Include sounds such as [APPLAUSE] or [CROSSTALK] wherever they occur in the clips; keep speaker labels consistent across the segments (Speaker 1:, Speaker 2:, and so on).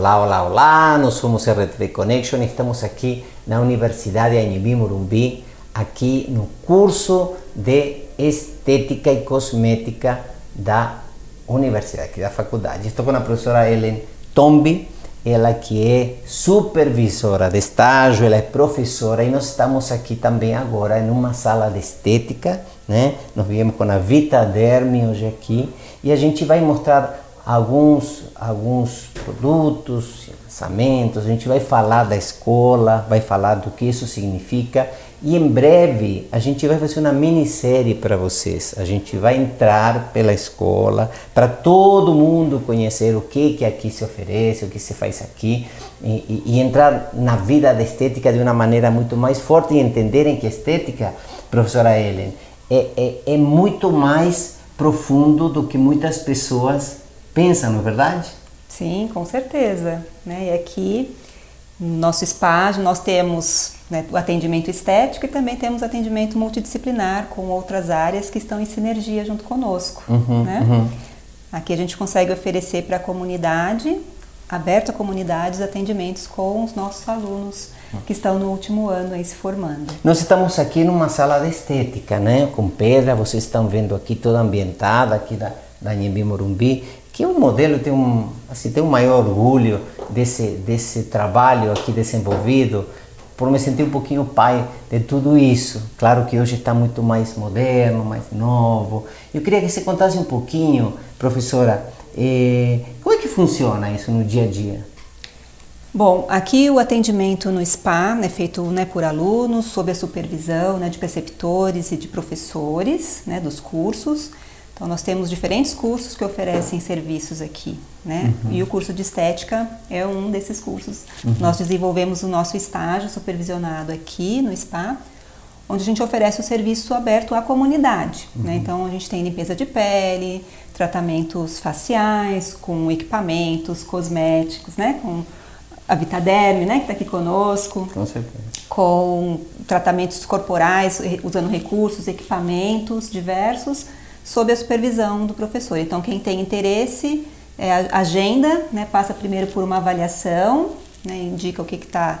Speaker 1: Olá, olá, olá, nós somos RTV Connection, estamos aqui na Universidade Anhembi Morumbi, aqui no curso de Estética e Cosmética da Universidade, aqui da faculdade. Estou com a professora Ellen Tombi, ela que é supervisora de estágio, ela é professora e nós estamos aqui também agora em uma sala de estética, né? Nós viemos com a Vita Derme hoje aqui e a gente vai mostrar alguns, alguns produtos, lançamentos, a gente vai falar da escola, vai falar do que isso significa e em breve a gente vai fazer uma minissérie para vocês. A gente vai entrar pela escola para todo mundo conhecer o que, que aqui se oferece, o que se faz aqui e, e, e entrar na vida da estética de uma maneira muito mais forte e entenderem que estética, professora Ellen, é, é, é muito mais profundo do que muitas pessoas pensam, não é verdade?
Speaker 2: Sim, com certeza. Né? E aqui, no nosso espaço, nós temos né, o atendimento estético e também temos atendimento multidisciplinar com outras áreas que estão em sinergia junto conosco. Uhum, né? uhum. Aqui a gente consegue oferecer para a comunidade, aberto a comunidades, atendimentos com os nossos alunos que estão no último ano aí se formando.
Speaker 1: Nós estamos aqui numa sala de estética, né? Com pedra, vocês estão vendo aqui toda ambientada, aqui da, da Nhembi Morumbi que o modelo tem um, assim, tem um maior orgulho desse, desse trabalho aqui desenvolvido, por me sentir um pouquinho pai de tudo isso. Claro que hoje está muito mais moderno, mais novo. Eu queria que você contasse um pouquinho, professora, eh, como é que funciona isso no dia a dia?
Speaker 2: Bom, aqui o atendimento no SPA é feito né, por alunos, sob a supervisão né, de preceptores e de professores né, dos cursos. Então, nós temos diferentes cursos que oferecem serviços aqui, né? Uhum. E o curso de estética é um desses cursos. Uhum. Nós desenvolvemos o nosso estágio supervisionado aqui no SPA, onde a gente oferece o serviço aberto à comunidade. Né? Uhum. Né? Então, a gente tem limpeza de pele, tratamentos faciais, com equipamentos cosméticos, né? Com a Vitaderme, né? Que está aqui conosco.
Speaker 1: Com certeza.
Speaker 2: Com tratamentos corporais, usando recursos, equipamentos diversos sob a supervisão do professor. Então, quem tem interesse, é, agenda, né, passa primeiro por uma avaliação, né, indica o que está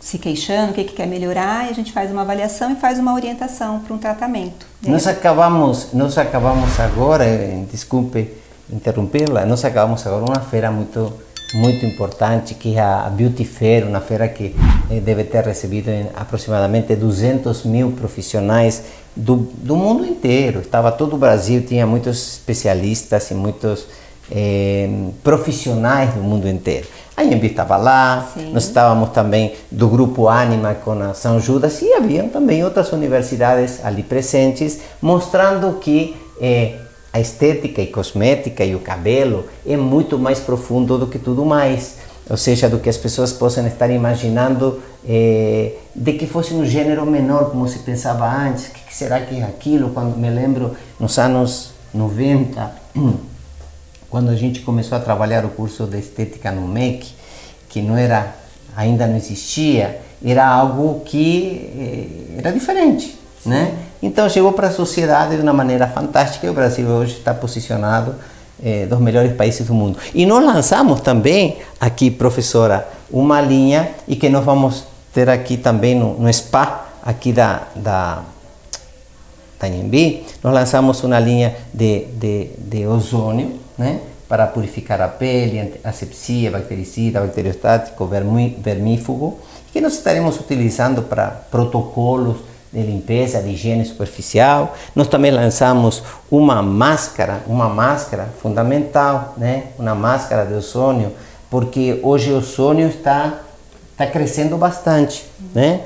Speaker 2: se queixando, o que, que quer melhorar, e a gente faz uma avaliação e faz uma orientação para um tratamento.
Speaker 1: Nós acabamos, nós acabamos agora, eh, desculpe interrompê-la, nós acabamos agora uma feira muito muito importante que é a Beauty Fair, uma feira que eh, deve ter recebido aproximadamente 200 mil profissionais do, do mundo inteiro. Estava todo o Brasil, tinha muitos especialistas e muitos eh, profissionais do mundo inteiro. A Inhembi estava lá, Sim. nós estávamos também do grupo Anima com a São Judas e haviam também outras universidades ali presentes, mostrando que eh, a estética e cosmética e o cabelo é muito mais profundo do que tudo mais. Ou seja, do que as pessoas possam estar imaginando eh, de que fosse um gênero menor, como se pensava antes. Que, que será que é aquilo? Quando me lembro, nos anos 90, [CLEARS THROAT] quando a gente começou a trabalhar o curso de estética no MEC, que não era, ainda não existia, era algo que eh, era diferente, né? Então chegou para a sociedade de uma maneira fantástica e o Brasil hoje está posicionado eh, dos melhores países do mundo. E nós lançamos também aqui, professora, uma linha e que nós vamos ter aqui também no, no spa aqui da, da, da Nhembi, nós lançamos uma linha de, de, de ozônio, né? para purificar a pele, asepsia, bactericida, bacteriostático, vermífugo, que nós estaremos utilizando para protocolos de limpeza, de higiene superficial. Nós também lançamos uma máscara, uma máscara fundamental, né? Uma máscara de ozônio, porque hoje o ozônio está está crescendo bastante, né?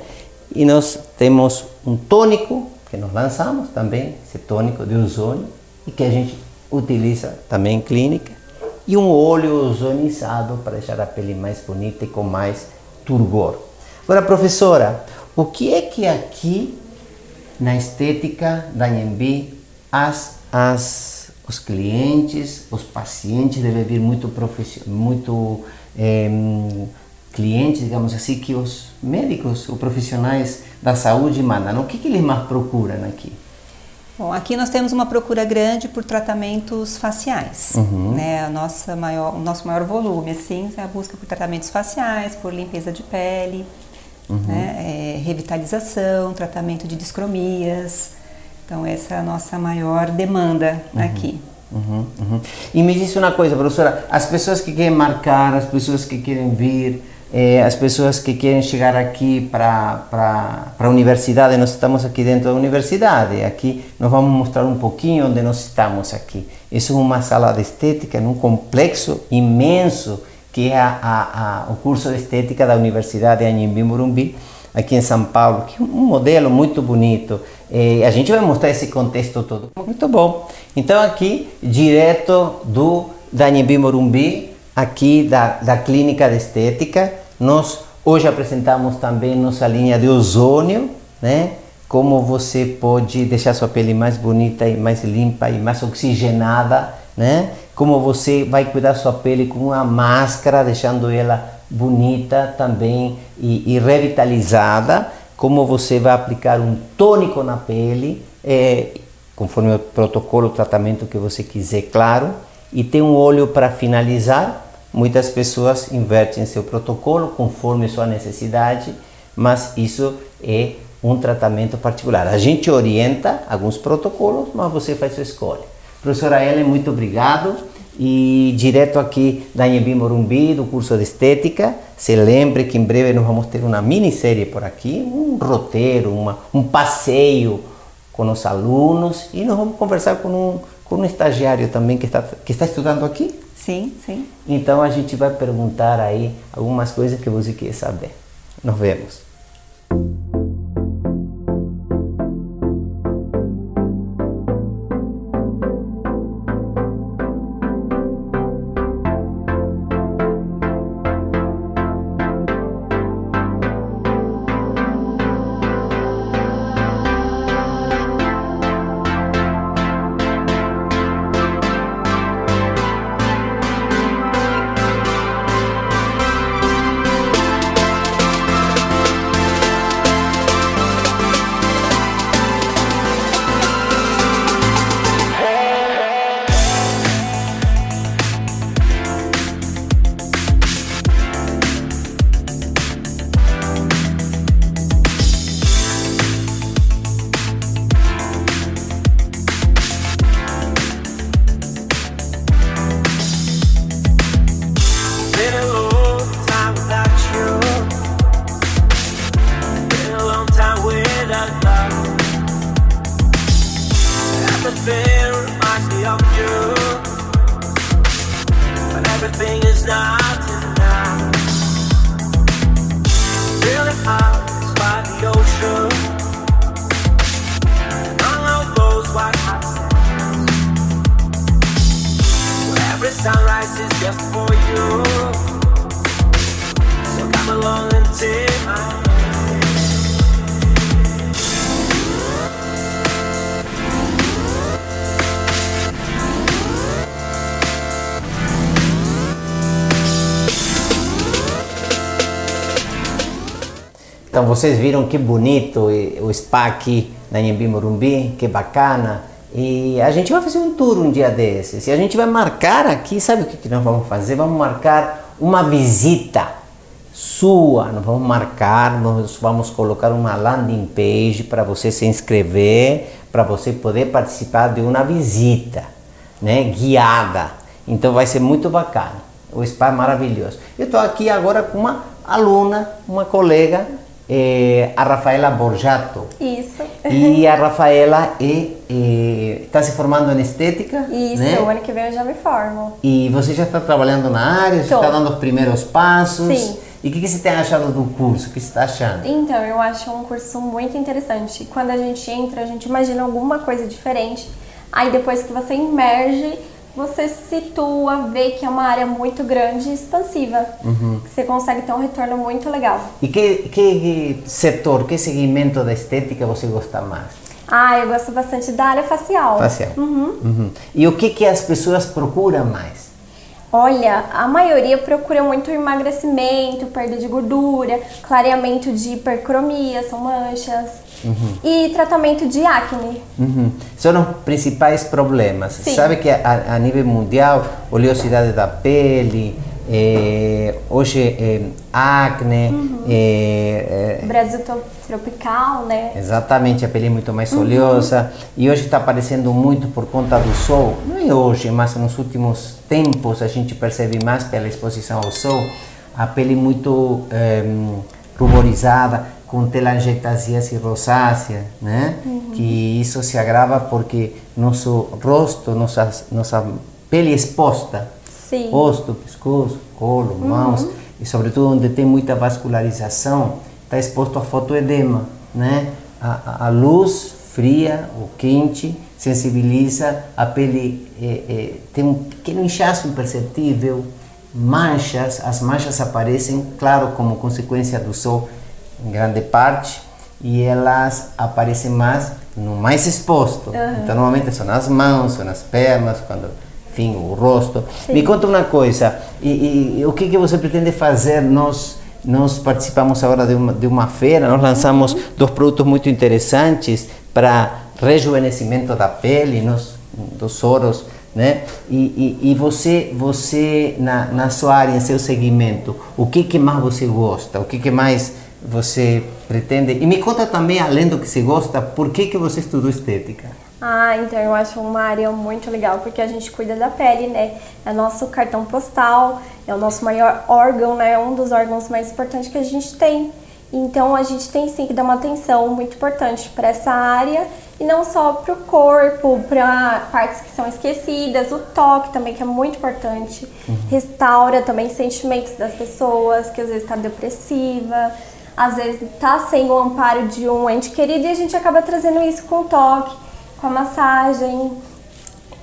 Speaker 1: E nós temos um tônico que nós lançamos também, esse tônico de ozônio, e que a gente utiliza também em clínica, e um óleo ozonizado para deixar a pele mais bonita e com mais turgor. Agora, professora, o que é que aqui na estética da Nhembi as, as, os clientes, os pacientes devem vir muito, muito é, clientes, digamos assim, que os médicos, os profissionais da saúde mandam? O que, que eles mais procuram aqui?
Speaker 2: Bom, aqui nós temos uma procura grande por tratamentos faciais, uhum. né? A nossa maior, o nosso maior volume, assim, é a busca por tratamentos faciais, por limpeza de pele, uhum. né? É, revitalização, tratamento de discromias. Então essa é a nossa maior demanda uhum. aqui.
Speaker 1: Uhum, uhum. E me disse uma coisa, professora, as pessoas que querem marcar, as pessoas que querem vir, eh, as pessoas que querem chegar aqui para a universidade, nós estamos aqui dentro da universidade, aqui nós vamos mostrar um pouquinho onde nós estamos aqui. Isso é uma sala de estética num complexo imenso que é a, a, a, o curso de estética da Universidade Anhembi Morumbi, aqui em São Paulo, que é um modelo muito bonito. Eh, a gente vai mostrar esse contexto todo. Muito bom. Então aqui, direto do da Anhembi Morumbi, aqui da, da Clínica de Estética. Nós hoje apresentamos também nossa linha de ozônio, né? Como você pode deixar sua pele mais bonita e mais limpa e mais oxigenada, né? Como você vai cuidar sua pele com uma máscara, deixando ela bonita também e, e revitalizada. Como você vai aplicar um tônico na pele, é, conforme o protocolo, o tratamento que você quiser, claro. E tem um óleo para finalizar, Muitas pessoas invertem seu protocolo conforme sua necessidade, mas isso é um tratamento particular. A gente orienta alguns protocolos, mas você faz sua escolha. Professora Ellen, muito obrigado. E direto aqui da Inhebi Morumbi, do curso de Estética, se lembre que em breve nós vamos ter uma minissérie por aqui, um roteiro, uma, um passeio com os alunos e nós vamos conversar com um, com um estagiário também que está, que está estudando aqui
Speaker 2: Sim, sim.
Speaker 1: Então a gente vai perguntar aí algumas coisas que você quer saber. Nos vemos. Então vocês viram que bonito o spa aqui na Inhembi Morumbi, que bacana. E a gente vai fazer um tour um dia desses. E a gente vai marcar aqui, sabe o que, nós vamos fazer? Vamos marcar uma visita sua. Nós vamos marcar, nós vamos colocar uma landing page para você se inscrever, para você poder participar de uma visita, né, guiada. Então vai ser muito bacana. O spa é maravilhoso. Eu estou aqui agora com uma aluna, uma colega é, a Rafaela Borjato.
Speaker 3: Isso.
Speaker 1: E a Rafaela está se formando em estética.
Speaker 3: Isso, né? o ano que vem eu já me formo.
Speaker 1: E você já está trabalhando na área, já está dando os primeiros passos. Sim. E o que, que, você tem achado do curso? O que você está achando?
Speaker 3: Então, eu acho um curso muito interessante. Quando a gente entra, a gente imagina alguma coisa diferente. Aí depois que você emerge, você se situa, vê que é uma área muito grande e expansiva. Uhum. Você consegue ter um retorno muito legal.
Speaker 1: E que, que setor, que segmento da estética você gosta mais?
Speaker 3: Ah, eu gosto bastante da área facial.
Speaker 1: Facial. Uhum. Uhum. E o que, que as pessoas procuram mais?
Speaker 3: Olha, a maioria procura muito emagrecimento, perda de gordura, clareamento de hipercromia, são manchas. Uhum. e tratamento de acne.
Speaker 1: Uhum. São os principais problemas.
Speaker 3: Sim.
Speaker 1: Sabe que a, a nível mundial, oleosidade da pele, é, hoje é, acne.
Speaker 3: Uhum.
Speaker 1: É,
Speaker 3: Brasil tropical, né?
Speaker 1: Exatamente, a pele é muito mais oleosa uhum. e hoje está aparecendo muito por conta do sol. Não é hoje, mas nos últimos tempos a gente percebe mais pela exposição ao sol a pele muito ruborizada, com telangiectasias rosácea, né? Uhum. Que isso se agrava porque nosso rosto, nossa, nossa pele exposta
Speaker 3: Sim.
Speaker 1: rosto, pescoço, colo, uhum. mãos e sobretudo onde tem muita vascularização, está exposto a fotoedema, né? A, a, luz fria ou quente sensibiliza a pele, é, é, tem um pequeno inchaço imperceptível, manchas, as manchas aparecem, claro, como consequência do sol em grande parte, e elas aparecem mais no mais exposto. Uhum. Então, normalmente são nas mãos, são nas pernas, quando enfim, o rosto. Sim. Me conta uma coisa, e, e, o que, que você pretende fazer? Nós, nós participamos agora de uma, de uma feira, nós lançamos uhum. dois produtos muito interessantes para rejuvenescimento da pele, nós, dos soros, né? E, e, e, você, você na, na sua área, seu segmento, o que, que mais você gosta? O que, que mais você pretende? E me conta também, além do que você gosta, por que, que você estudou estética?
Speaker 3: Ah, então eu acho uma área muito legal porque a gente cuida da pele, né? É nosso cartão postal, é o nosso maior órgão, né? É um dos órgãos mais importantes que a gente tem. Então a gente tem sim que dar uma atenção muito importante para essa área e não só para o corpo, para partes que são esquecidas, o toque também que é muito importante, uhum. restaura também sentimentos das pessoas que às vezes está depressiva, às vezes está sem o amparo de um ente querido e a gente acaba trazendo isso com o toque com a massagem.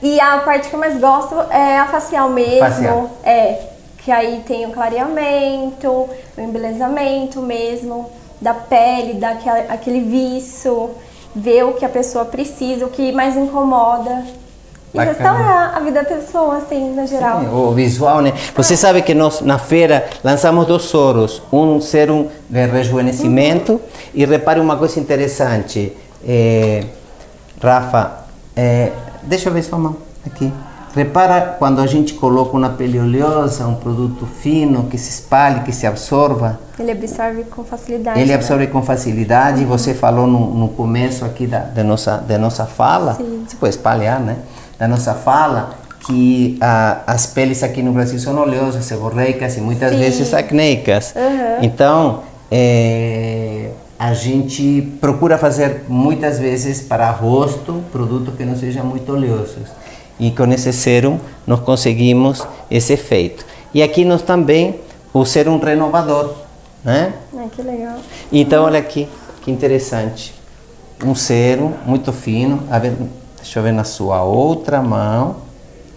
Speaker 3: E a parte que eu mais gosto é a facial mesmo.
Speaker 1: Facial.
Speaker 3: É. Que aí tem o clareamento, o embelezamento mesmo da pele, daquele aquele viço, ver o que a pessoa precisa, o que mais incomoda. E Bacana. restaurar a vida da pessoa, assim, no geral.
Speaker 1: Sim, o visual, né? Você sabe que nós, na feira, lançamos dois soros. Um serum de rejuvenescimento. Uhum. E repare uma coisa interessante. É, Rafa, é, deixa eu ver sua mão aqui. Repara quando a gente coloca uma pele oleosa, um produto fino que se espalhe, que se absorva.
Speaker 3: Ele absorve com facilidade.
Speaker 1: Ele né? absorve com facilidade. Uhum. Você falou no, no, começo aqui da, da, nossa, da nossa fala, Sim. se pode espalhar, né? Da nossa fala, que ah, as peles aqui no Brasil são oleosas, seborreicas e muitas Sim. vezes acneicas. Uhum. Então, é, a gente procura fazer muitas vezes para rosto produtos que não sejam muito oleosos. E com esse serum nós conseguimos esse efeito. E aqui nós também o serum renovador, né?
Speaker 3: Ah, que legal.
Speaker 1: Então olha aqui, que interessante. Um serum muito fino, deixa eu ver na sua outra mão,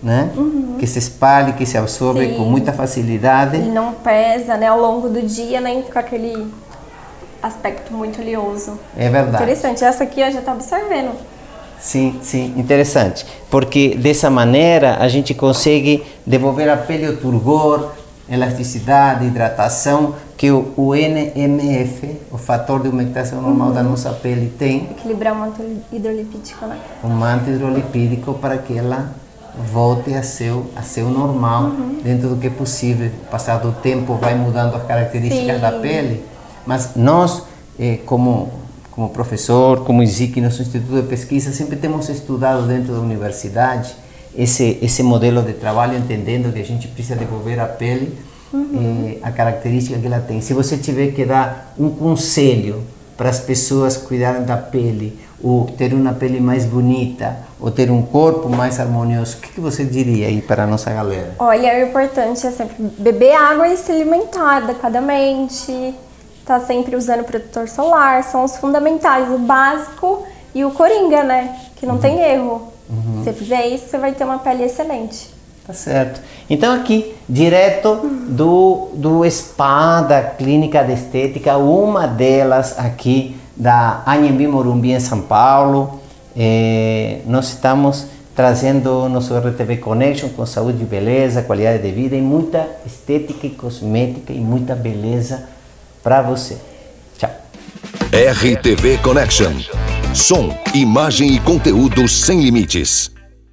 Speaker 1: né? Uhum. Que se espalhe, que se absorve Sim. com muita facilidade.
Speaker 3: E não pesa, né? Ao longo do dia, nem fica aquele aspecto muito oleoso.
Speaker 1: É verdade.
Speaker 3: Interessante. Essa aqui eu já está observando.
Speaker 1: Sim, sim, interessante. Porque dessa maneira a gente consegue devolver à pele o turgor, elasticidade, hidratação que o, NMF, o fator de umectação normal uhum. da nossa pele, tem.
Speaker 3: Equilibrar o manto hidrolipídico, né?
Speaker 1: O manto hidrolipídico para que ela volte a seu, a seu normal, uhum. dentro do que é possível. Passado o tempo vai mudando as características Sim. da pele mas nós, eh, como, como professor, como ISIC, nosso Instituto de Pesquisa, sempre temos estudado dentro da universidade esse, esse modelo de trabalho, entendendo que a gente precisa devolver à pele uhum. eh, a característica que ela tem. Se você tiver que dar um conselho para as pessoas cuidarem da pele, ou ter uma pele mais bonita, ou ter um corpo mais harmonioso, o que, que você diria aí para a nossa galera?
Speaker 3: Olha, o importante é sempre beber água e se alimentar adequadamente, tá sempre usando protetor solar, são os fundamentais, o básico e o coringa, né? Que não uhum. tem erro. Uhum. Se você fizer isso, você vai ter uma pele excelente.
Speaker 1: Tá certo. Então aqui, direto do, do spa da Clínica de Estética, uma delas aqui da Anhembi Morumbi em São Paulo, eh, nós estamos trazendo nosso RTV Connection com saúde e beleza, qualidade de vida e muita estética e cosmética e muita beleza para você. Tchau.
Speaker 4: RTV Connection. Som, imagem e conteúdo sem limites.